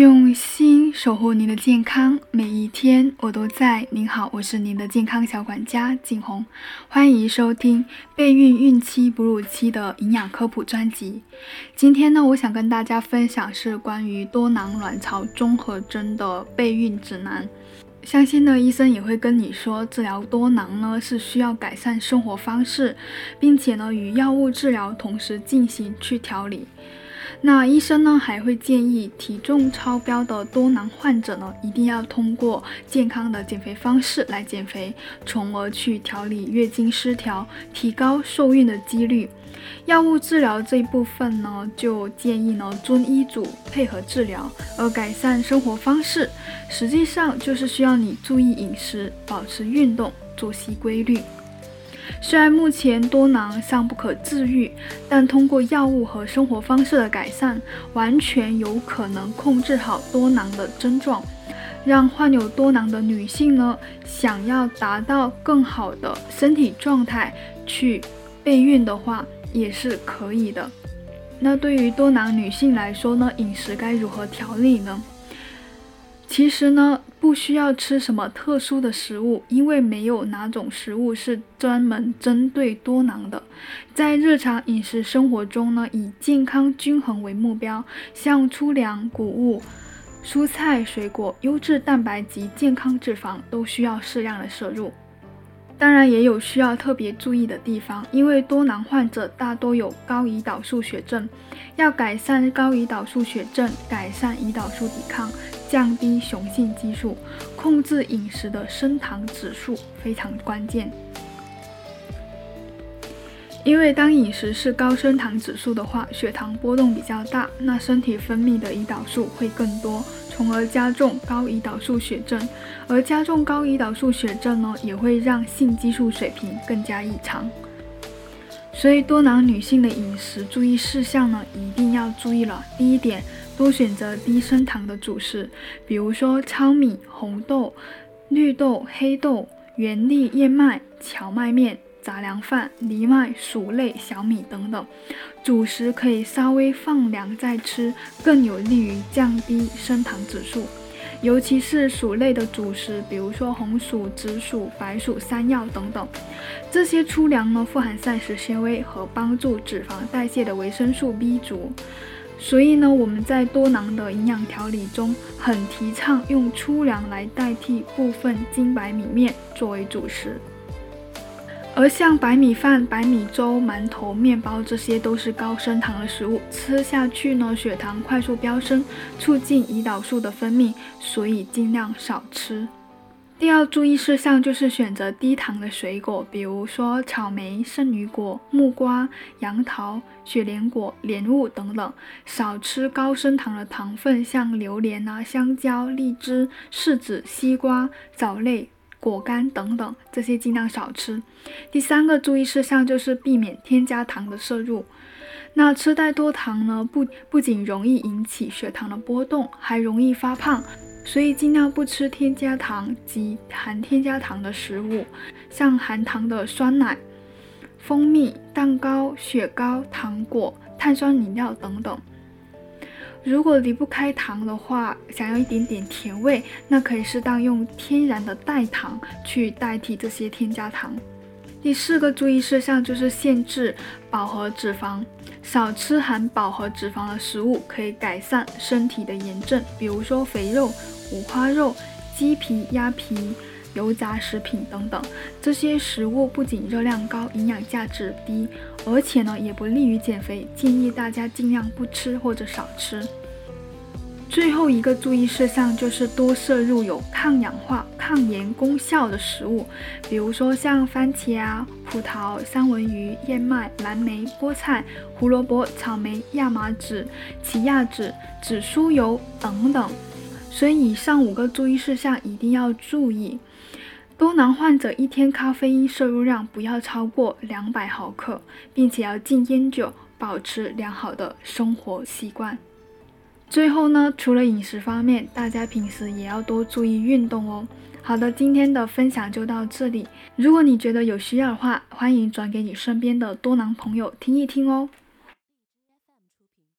用心守护您的健康，每一天我都在。您好，我是您的健康小管家景红，欢迎收听备孕孕期、哺乳期的营养科普专辑。今天呢，我想跟大家分享是关于多囊卵巢综合征的备孕指南。相信呢，医生也会跟你说，治疗多囊呢是需要改善生活方式，并且呢与药物治疗同时进行去调理。那医生呢还会建议体重超标的多囊患者呢，一定要通过健康的减肥方式来减肥，从而去调理月经失调，提高受孕的几率。药物治疗这一部分呢，就建议呢遵医嘱配合治疗，而改善生活方式，实际上就是需要你注意饮食，保持运动，作息规律。虽然目前多囊尚不可治愈，但通过药物和生活方式的改善，完全有可能控制好多囊的症状，让患有多囊的女性呢，想要达到更好的身体状态去备孕的话，也是可以的。那对于多囊女性来说呢，饮食该如何调理呢？其实呢，不需要吃什么特殊的食物，因为没有哪种食物是专门针对多囊的。在日常饮食生活中呢，以健康均衡为目标，像粗粮、谷物、蔬菜、水果、优质蛋白及健康脂肪都需要适量的摄入。当然也有需要特别注意的地方，因为多囊患者大多有高胰岛素血症，要改善高胰岛素血症，改善胰岛素抵抗。降低雄性激素，控制饮食的升糖指数非常关键。因为当饮食是高升糖指数的话，血糖波动比较大，那身体分泌的胰岛素会更多，从而加重高胰岛素血症。而加重高胰岛素血症呢，也会让性激素水平更加异常。所以多囊女性的饮食注意事项呢，一定要注意了。第一点。多选择低升糖的主食，比如说糙米、红豆、绿豆、黑豆、原粒燕麦、荞麦面、杂粮饭、藜麦、薯类、小米等等。主食可以稍微放凉再吃，更有利于降低升糖指数。尤其是薯类的主食，比如说红薯、紫薯、白薯、山药等等。这些粗粮呢，富含膳食纤维和帮助脂肪代谢的维生素 B 族。所以呢，我们在多囊的营养调理中，很提倡用粗粮来代替部分精白米面作为主食。而像白米饭、白米粥、馒头、面包，这些都是高升糖的食物，吃下去呢，血糖快速飙升，促进胰岛素的分泌，所以尽量少吃。第二注意事项就是选择低糖的水果，比如说草莓、圣女果、木瓜、杨桃、雪莲果、莲雾等等，少吃高升糖的糖分，像榴莲啊、香蕉、荔枝、柿子、西瓜、藻类、果干等等，这些尽量少吃。第三个注意事项就是避免添加糖的摄入。那吃太多糖呢，不不仅容易引起血糖的波动，还容易发胖。所以尽量不吃添加糖及含添加糖的食物，像含糖的酸奶、蜂蜜、蛋糕、雪糕、糖果、碳酸饮料等等。如果离不开糖的话，想要一点点甜味，那可以适当用天然的代糖去代替这些添加糖。第四个注意事项就是限制饱和脂肪，少吃含饱和脂肪的食物，可以改善身体的炎症，比如说肥肉、五花肉、鸡皮、鸭皮、油炸食品等等。这些食物不仅热量高，营养价值低，而且呢也不利于减肥，建议大家尽量不吃或者少吃。最后一个注意事项就是多摄入有抗氧化、抗炎功效的食物，比如说像番茄啊、葡萄、三文鱼、燕麦、蓝莓、菠菜、胡萝卜、草莓、亚麻籽、奇亚籽、紫苏油等等。所以以上五个注意事项一定要注意。多囊患者一天咖啡因摄入量不要超过两百毫克，并且要禁烟酒，保持良好的生活习惯。最后呢，除了饮食方面，大家平时也要多注意运动哦。好的，今天的分享就到这里。如果你觉得有需要的话，欢迎转给你身边的多囊朋友听一听哦。